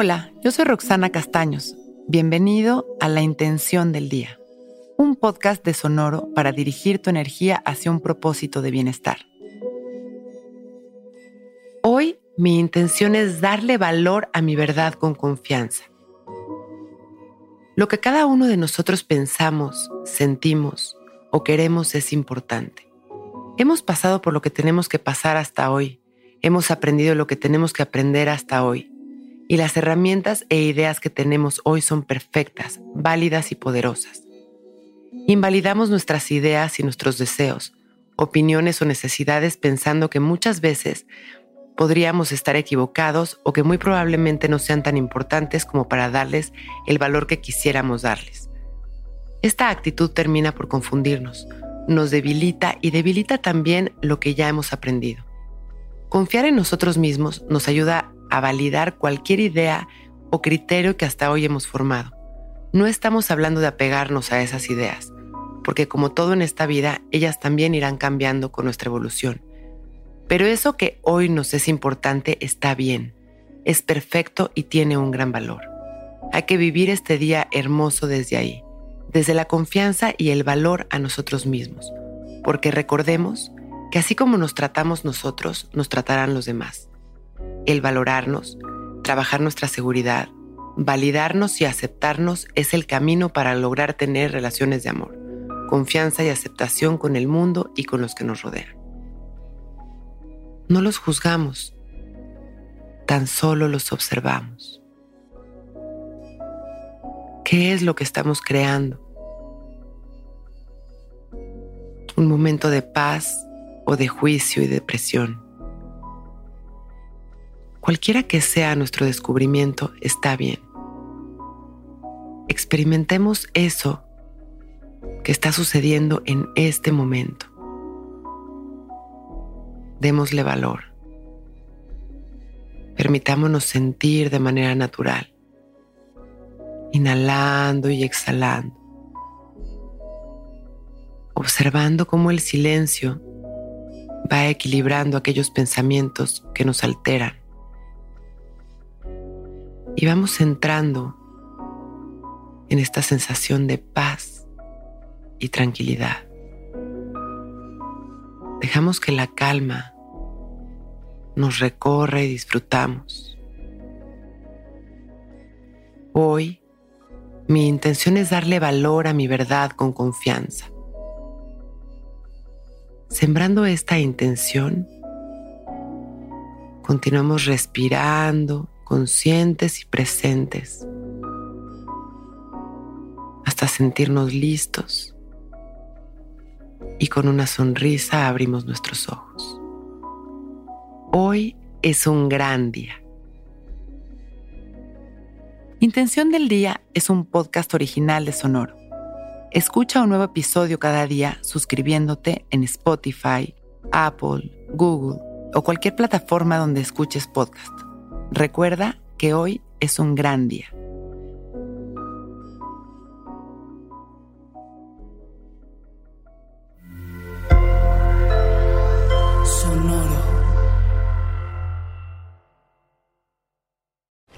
Hola, yo soy Roxana Castaños. Bienvenido a La Intención del Día, un podcast de Sonoro para dirigir tu energía hacia un propósito de bienestar. Hoy mi intención es darle valor a mi verdad con confianza. Lo que cada uno de nosotros pensamos, sentimos o queremos es importante. Hemos pasado por lo que tenemos que pasar hasta hoy. Hemos aprendido lo que tenemos que aprender hasta hoy. Y las herramientas e ideas que tenemos hoy son perfectas, válidas y poderosas. Invalidamos nuestras ideas y nuestros deseos, opiniones o necesidades pensando que muchas veces podríamos estar equivocados o que muy probablemente no sean tan importantes como para darles el valor que quisiéramos darles. Esta actitud termina por confundirnos, nos debilita y debilita también lo que ya hemos aprendido. Confiar en nosotros mismos nos ayuda a validar cualquier idea o criterio que hasta hoy hemos formado. No estamos hablando de apegarnos a esas ideas, porque como todo en esta vida, ellas también irán cambiando con nuestra evolución. Pero eso que hoy nos es importante está bien, es perfecto y tiene un gran valor. Hay que vivir este día hermoso desde ahí, desde la confianza y el valor a nosotros mismos, porque recordemos que así como nos tratamos nosotros, nos tratarán los demás. El valorarnos, trabajar nuestra seguridad, validarnos y aceptarnos es el camino para lograr tener relaciones de amor, confianza y aceptación con el mundo y con los que nos rodean. No los juzgamos, tan solo los observamos. ¿Qué es lo que estamos creando? Un momento de paz o de juicio y depresión. Cualquiera que sea nuestro descubrimiento está bien. Experimentemos eso que está sucediendo en este momento démosle valor. Permitámonos sentir de manera natural, inhalando y exhalando, observando cómo el silencio va equilibrando aquellos pensamientos que nos alteran. Y vamos entrando en esta sensación de paz y tranquilidad. Dejamos que la calma nos recorre y disfrutamos. Hoy, mi intención es darle valor a mi verdad con confianza. Sembrando esta intención, continuamos respirando, conscientes y presentes, hasta sentirnos listos y con una sonrisa abrimos nuestros ojos. Hoy es un gran día. Intención del Día es un podcast original de Sonoro. Escucha un nuevo episodio cada día suscribiéndote en Spotify, Apple, Google o cualquier plataforma donde escuches podcast. Recuerda que hoy es un gran día.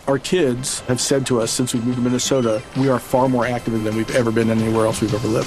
Our kids have said to us since we moved to Minnesota, we are far more active than we've ever been anywhere else we've ever lived.